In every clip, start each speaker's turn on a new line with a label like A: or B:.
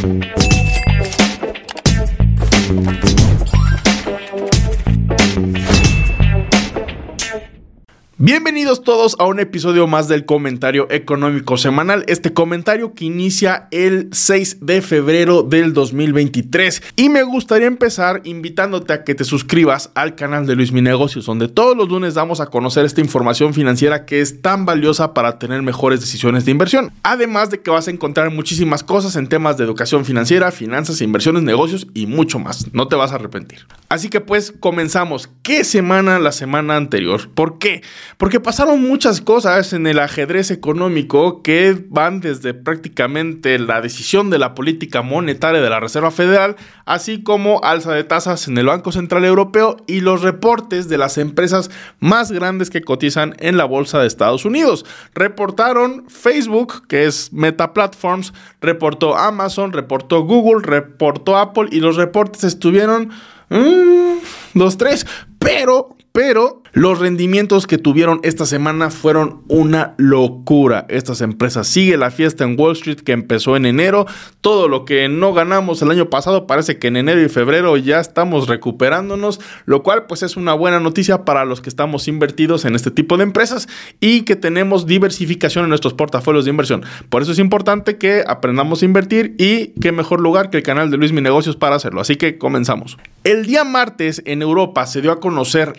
A: Thank you. Bienvenidos todos a un episodio más del comentario económico semanal. Este comentario que inicia el 6 de febrero del 2023. Y me gustaría empezar invitándote a que te suscribas al canal de Luis Mi Negocios, donde todos los lunes damos a conocer esta información financiera que es tan valiosa para tener mejores decisiones de inversión. Además de que vas a encontrar muchísimas cosas en temas de educación financiera, finanzas, inversiones, negocios y mucho más. No te vas a arrepentir. Así que pues comenzamos. ¿Qué semana la semana anterior? ¿Por qué? Porque pasaron muchas cosas en el ajedrez económico que van desde prácticamente la decisión de la política monetaria de la Reserva Federal, así como alza de tasas en el Banco Central Europeo y los reportes de las empresas más grandes que cotizan en la bolsa de Estados Unidos. Reportaron Facebook, que es Meta Platforms, reportó Amazon, reportó Google, reportó Apple y los reportes estuvieron... Mmm, dos, tres, pero pero los rendimientos que tuvieron esta semana fueron una locura. Estas empresas sigue la fiesta en Wall Street que empezó en enero. Todo lo que no ganamos el año pasado parece que en enero y febrero ya estamos recuperándonos, lo cual pues es una buena noticia para los que estamos invertidos en este tipo de empresas y que tenemos diversificación en nuestros portafolios de inversión. Por eso es importante que aprendamos a invertir y qué mejor lugar que el canal de Luis Mi Negocios para hacerlo. Así que comenzamos. El día martes en Europa se dio a conocer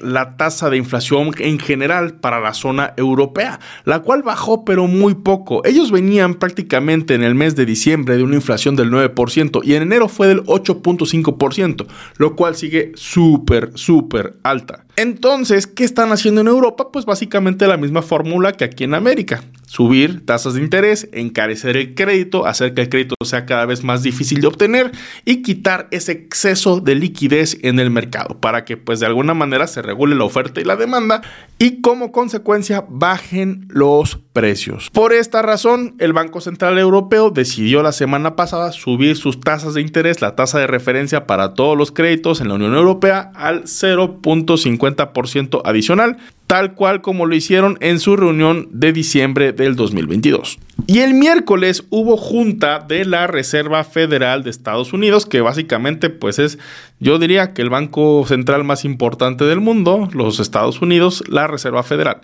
A: la tasa de inflación en general para la zona europea, la cual bajó pero muy poco. Ellos venían prácticamente en el mes de diciembre de una inflación del 9% y en enero fue del 8.5%, lo cual sigue súper, súper alta. Entonces, ¿qué están haciendo en Europa? Pues básicamente la misma fórmula que aquí en América subir tasas de interés, encarecer el crédito, hacer que el crédito sea cada vez más difícil de obtener y quitar ese exceso de liquidez en el mercado para que pues de alguna manera se regule la oferta y la demanda y como consecuencia bajen los precios. Por esta razón, el Banco Central Europeo decidió la semana pasada subir sus tasas de interés, la tasa de referencia para todos los créditos en la Unión Europea al 0.50% adicional tal cual como lo hicieron en su reunión de diciembre del 2022. Y el miércoles hubo junta de la Reserva Federal de Estados Unidos, que básicamente pues es, yo diría que el banco central más importante del mundo, los Estados Unidos, la Reserva Federal.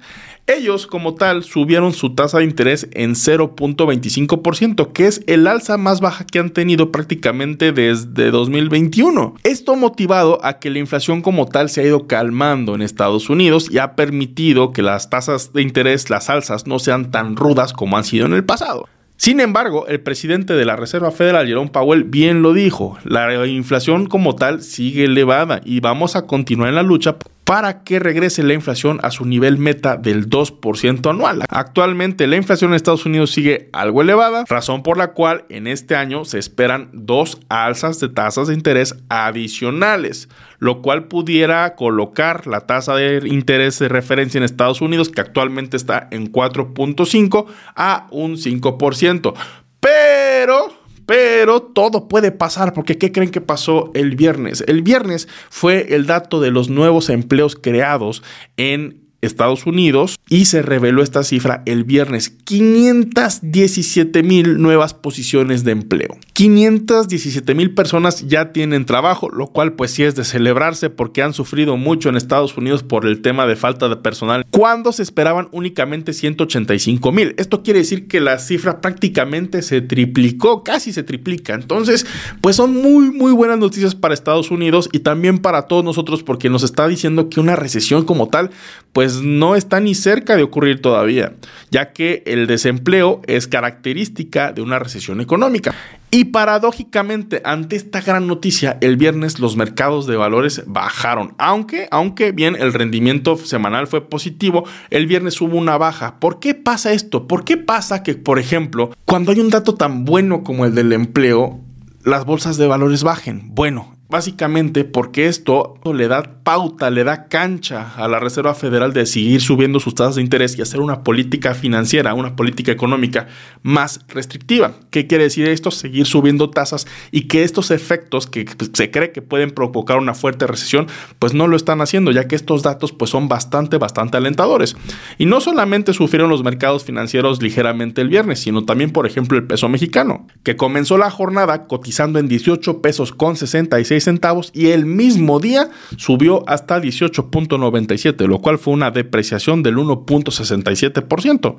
A: Ellos como tal subieron su tasa de interés en 0.25%, que es el alza más baja que han tenido prácticamente desde 2021. Esto motivado a que la inflación como tal se ha ido calmando en Estados Unidos y ha permitido que las tasas de interés, las alzas, no sean tan rudas como han sido en el pasado. Sin embargo, el presidente de la Reserva Federal, Jerome Powell, bien lo dijo, la inflación como tal sigue elevada y vamos a continuar en la lucha para que regrese la inflación a su nivel meta del 2% anual. Actualmente la inflación en Estados Unidos sigue algo elevada, razón por la cual en este año se esperan dos alzas de tasas de interés adicionales, lo cual pudiera colocar la tasa de interés de referencia en Estados Unidos, que actualmente está en 4.5, a un 5%. Pero pero todo puede pasar porque ¿qué creen que pasó el viernes? El viernes fue el dato de los nuevos empleos creados en Estados Unidos y se reveló esta cifra el viernes. 517 mil nuevas posiciones de empleo. 517 mil personas ya tienen trabajo, lo cual pues sí es de celebrarse porque han sufrido mucho en Estados Unidos por el tema de falta de personal, cuando se esperaban únicamente 185 mil. Esto quiere decir que la cifra prácticamente se triplicó, casi se triplica. Entonces, pues son muy, muy buenas noticias para Estados Unidos y también para todos nosotros porque nos está diciendo que una recesión como tal, pues no está ni cerca de ocurrir todavía, ya que el desempleo es característica de una recesión económica. Y paradójicamente, ante esta gran noticia, el viernes los mercados de valores bajaron, aunque, aunque bien el rendimiento semanal fue positivo, el viernes hubo una baja. ¿Por qué pasa esto? ¿Por qué pasa que, por ejemplo, cuando hay un dato tan bueno como el del empleo, las bolsas de valores bajen? Bueno, básicamente porque esto le da pauta, le da cancha a la Reserva Federal de seguir subiendo sus tasas de interés y hacer una política financiera, una política económica más restrictiva. ¿Qué quiere decir esto? Seguir subiendo tasas y que estos efectos que se cree que pueden provocar una fuerte recesión, pues no lo están haciendo, ya que estos datos pues son bastante, bastante alentadores. Y no solamente sufrieron los mercados financieros ligeramente el viernes, sino también, por ejemplo, el peso mexicano, que comenzó la jornada cotizando en 18 pesos con 66 centavos y el mismo día subió hasta 18.97, lo cual fue una depreciación del 1.67%.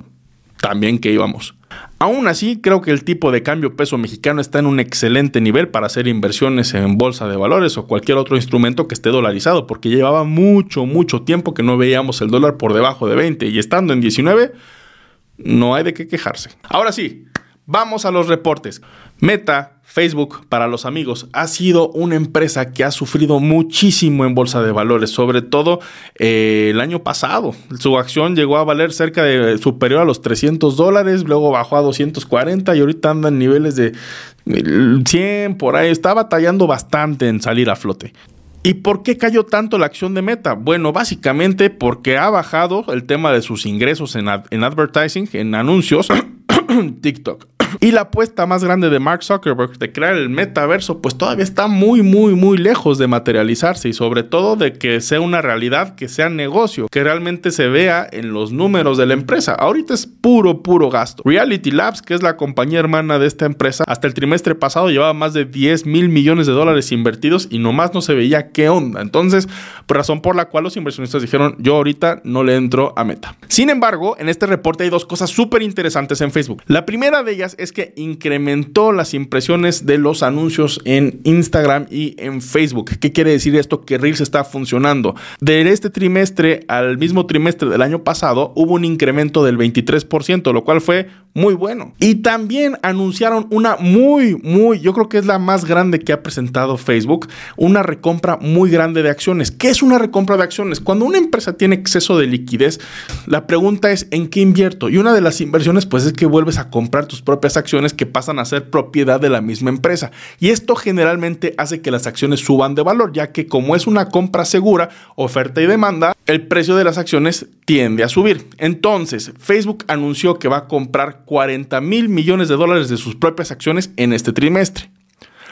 A: También que íbamos. Aún así, creo que el tipo de cambio peso mexicano está en un excelente nivel para hacer inversiones en bolsa de valores o cualquier otro instrumento que esté dolarizado, porque llevaba mucho, mucho tiempo que no veíamos el dólar por debajo de 20 y estando en 19, no hay de qué quejarse. Ahora sí, vamos a los reportes. Meta, Facebook para los amigos ha sido una empresa que ha sufrido muchísimo en bolsa de valores, sobre todo eh, el año pasado. Su acción llegó a valer cerca de superior a los 300 dólares, luego bajó a 240 y ahorita anda en niveles de 100 por ahí. Está batallando bastante en salir a flote. ¿Y por qué cayó tanto la acción de Meta? Bueno, básicamente porque ha bajado el tema de sus ingresos en, en advertising, en anuncios, TikTok. Y la apuesta más grande de Mark Zuckerberg de crear el metaverso, pues todavía está muy, muy, muy lejos de materializarse y sobre todo de que sea una realidad, que sea negocio, que realmente se vea en los números de la empresa. Ahorita es puro, puro gasto. Reality Labs, que es la compañía hermana de esta empresa, hasta el trimestre pasado llevaba más de 10 mil millones de dólares invertidos y nomás no se veía qué onda. Entonces, razón por la cual los inversionistas dijeron, yo ahorita no le entro a Meta. Sin embargo, en este reporte hay dos cosas súper interesantes en Facebook. La primera de ellas es que incrementó las impresiones de los anuncios en Instagram y en Facebook. ¿Qué quiere decir esto? Que Reels está funcionando. De este trimestre al mismo trimestre del año pasado hubo un incremento del 23%, lo cual fue muy bueno. Y también anunciaron una muy, muy, yo creo que es la más grande que ha presentado Facebook, una recompra muy grande de acciones. ¿Qué es una recompra de acciones? Cuando una empresa tiene exceso de liquidez, la pregunta es ¿en qué invierto? Y una de las inversiones pues es que vuelves a comprar tus propias acciones que pasan a ser propiedad de la misma empresa. Y esto generalmente hace que las acciones suban de valor, ya que como es una compra segura, oferta y demanda, el precio de las acciones tiende a subir. Entonces, Facebook anunció que va a comprar 40 mil millones de dólares de sus propias acciones en este trimestre,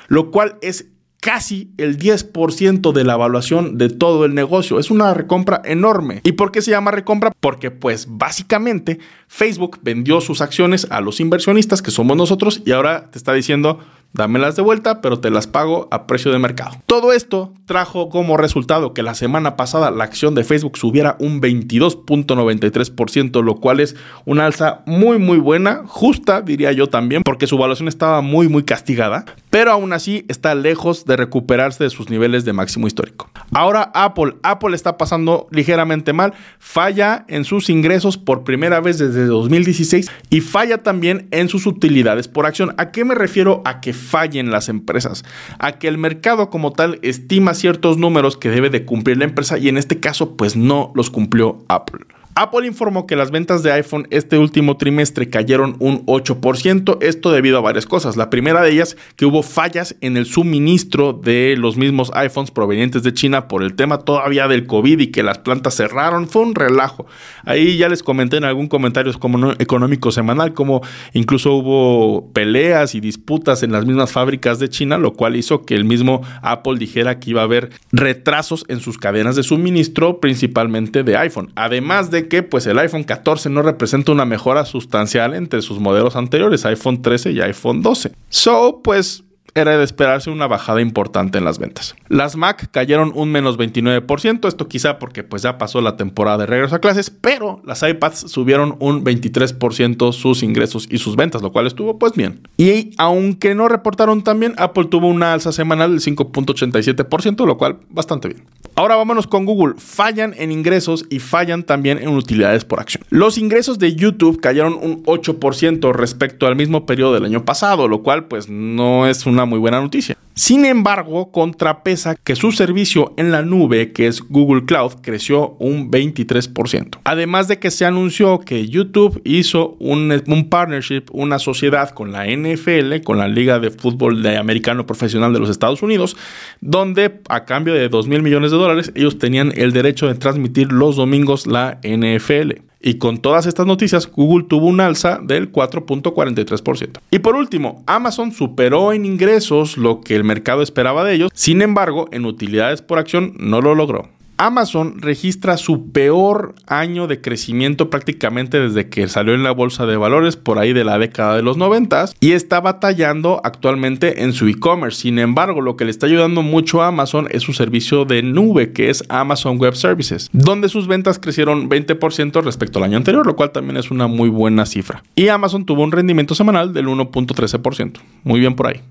A: lo cual es casi el 10% de la evaluación de todo el negocio. Es una recompra enorme. ¿Y por qué se llama recompra? Porque pues básicamente Facebook vendió sus acciones a los inversionistas que somos nosotros y ahora te está diciendo dámelas de vuelta, pero te las pago a precio de mercado. Todo esto trajo como resultado que la semana pasada la acción de Facebook subiera un 22.93%, lo cual es una alza muy muy buena, justa diría yo también, porque su evaluación estaba muy muy castigada, pero aún así está lejos de recuperarse de sus niveles de máximo histórico. Ahora Apple, Apple está pasando ligeramente mal, falla en sus ingresos por primera vez desde 2016 y falla también en sus utilidades por acción. ¿A qué me refiero? A que fallen las empresas, a que el mercado como tal estima ciertos números que debe de cumplir la empresa y en este caso pues no los cumplió Apple. Apple informó que las ventas de iPhone este último trimestre cayeron un 8%, esto debido a varias cosas. La primera de ellas, que hubo fallas en el suministro de los mismos iPhones provenientes de China por el tema todavía del COVID y que las plantas cerraron, fue un relajo. Ahí ya les comenté en algún comentario económico semanal como incluso hubo peleas y disputas en las mismas fábricas de China, lo cual hizo que el mismo Apple dijera que iba a haber retrasos en sus cadenas de suministro, principalmente de iPhone. Además de que pues el iPhone 14 no representa una mejora sustancial entre sus modelos anteriores, iPhone 13 y iPhone 12. So, pues era de esperarse una bajada importante en las ventas. Las Mac cayeron un menos 29%, esto quizá porque pues ya pasó la temporada de regreso a clases, pero las iPads subieron un 23% sus ingresos y sus ventas, lo cual estuvo pues bien. Y aunque no reportaron tan bien, Apple tuvo una alza semanal del 5.87%, lo cual bastante bien. Ahora vámonos con Google. Fallan en ingresos y fallan también en utilidades por acción. Los ingresos de YouTube cayeron un 8% respecto al mismo periodo del año pasado, lo cual pues no es una muy buena noticia. Sin embargo, contrapesa que su servicio en la nube, que es Google Cloud, creció un 23%. Además de que se anunció que YouTube hizo un, partnership, una sociedad con la NFL, con la Liga de Fútbol Americano Profesional de los Estados Unidos, donde a cambio de 2 mil millones de dólares ellos tenían el derecho de transmitir los domingos la NFL. Y con todas estas noticias, Google tuvo un alza del 4.43%. Y por último, Amazon superó en ingresos lo que el mercado esperaba de ellos, sin embargo, en utilidades por acción no lo logró. Amazon registra su peor año de crecimiento prácticamente desde que salió en la bolsa de valores por ahí de la década de los 90 y está batallando actualmente en su e-commerce. Sin embargo, lo que le está ayudando mucho a Amazon es su servicio de nube que es Amazon Web Services, donde sus ventas crecieron 20% respecto al año anterior, lo cual también es una muy buena cifra. Y Amazon tuvo un rendimiento semanal del 1.13%. Muy bien por ahí.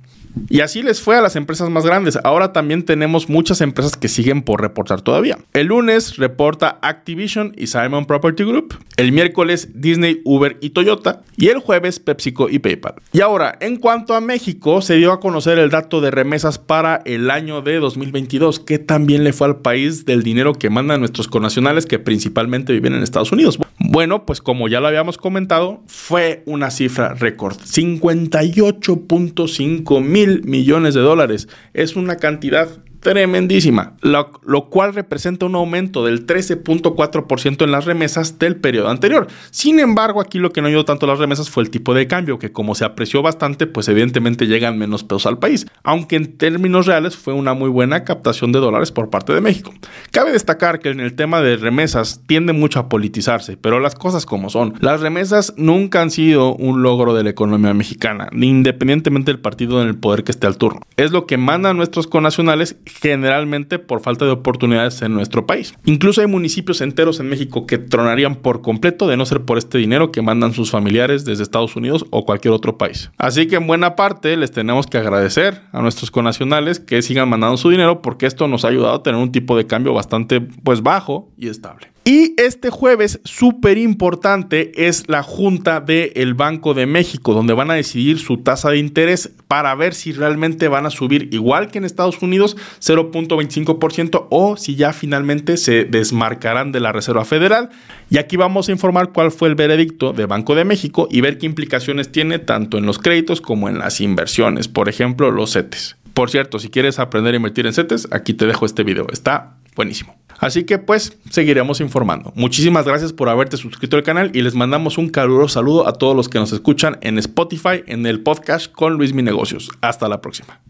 A: Y así les fue a las empresas más grandes. Ahora también tenemos muchas empresas que siguen por reportar todavía. El lunes reporta Activision y Simon Property Group. El miércoles Disney, Uber y Toyota. Y el jueves PepsiCo y PayPal. Y ahora, en cuanto a México, se dio a conocer el dato de remesas para el año de 2022. Que también le fue al país del dinero que mandan nuestros connacionales que principalmente viven en Estados Unidos. Bueno, pues como ya lo habíamos comentado, fue una cifra récord. 58.5 mil millones de dólares. Es una cantidad tremendísima, lo, cual representa un aumento del 13.4% en las remesas del periodo anterior. Sin embargo, aquí lo que no ayudó tanto las remesas fue el tipo de cambio, que como se apreció bastante, pues evidentemente llegan menos pesos al país, aunque en términos reales fue una muy buena captación de dólares por parte de México. Cabe destacar que en el tema de remesas tiende mucho a politizarse, pero las cosas como son, las remesas nunca han sido un logro de la economía mexicana, independientemente del partido en el poder que esté al turno. Es lo que mandan nuestros connacionales generalmente por falta de oportunidades en nuestro país. Incluso hay municipios enteros en México que tronarían por completo de no ser por este dinero que mandan sus familiares desde Estados Unidos o cualquier otro país. Así que en buena parte les tenemos que agradecer a nuestros conacionales que sigan mandando su dinero porque esto nos ha ayudado a tener un tipo de cambio bastante pues bajo y estable. Y este jueves, súper importante, es la junta del Banco de México, donde van a decidir su tasa de interés para ver si realmente van a subir igual que en Estados Unidos, 0.25%, o si ya finalmente se desmarcarán de la Reserva Federal. Y aquí vamos a informar cuál fue el veredicto de Banco de México y ver qué implicaciones tiene tanto en los créditos como en las inversiones, por ejemplo, los CETES. Por cierto, si quieres aprender a invertir en CETES, aquí te dejo este video, está buenísimo. Así que pues seguiremos informando. Muchísimas gracias por haberte suscrito al canal y les mandamos un caluroso saludo a todos los que nos escuchan en Spotify en el podcast con Luis Mi Negocios. Hasta la próxima.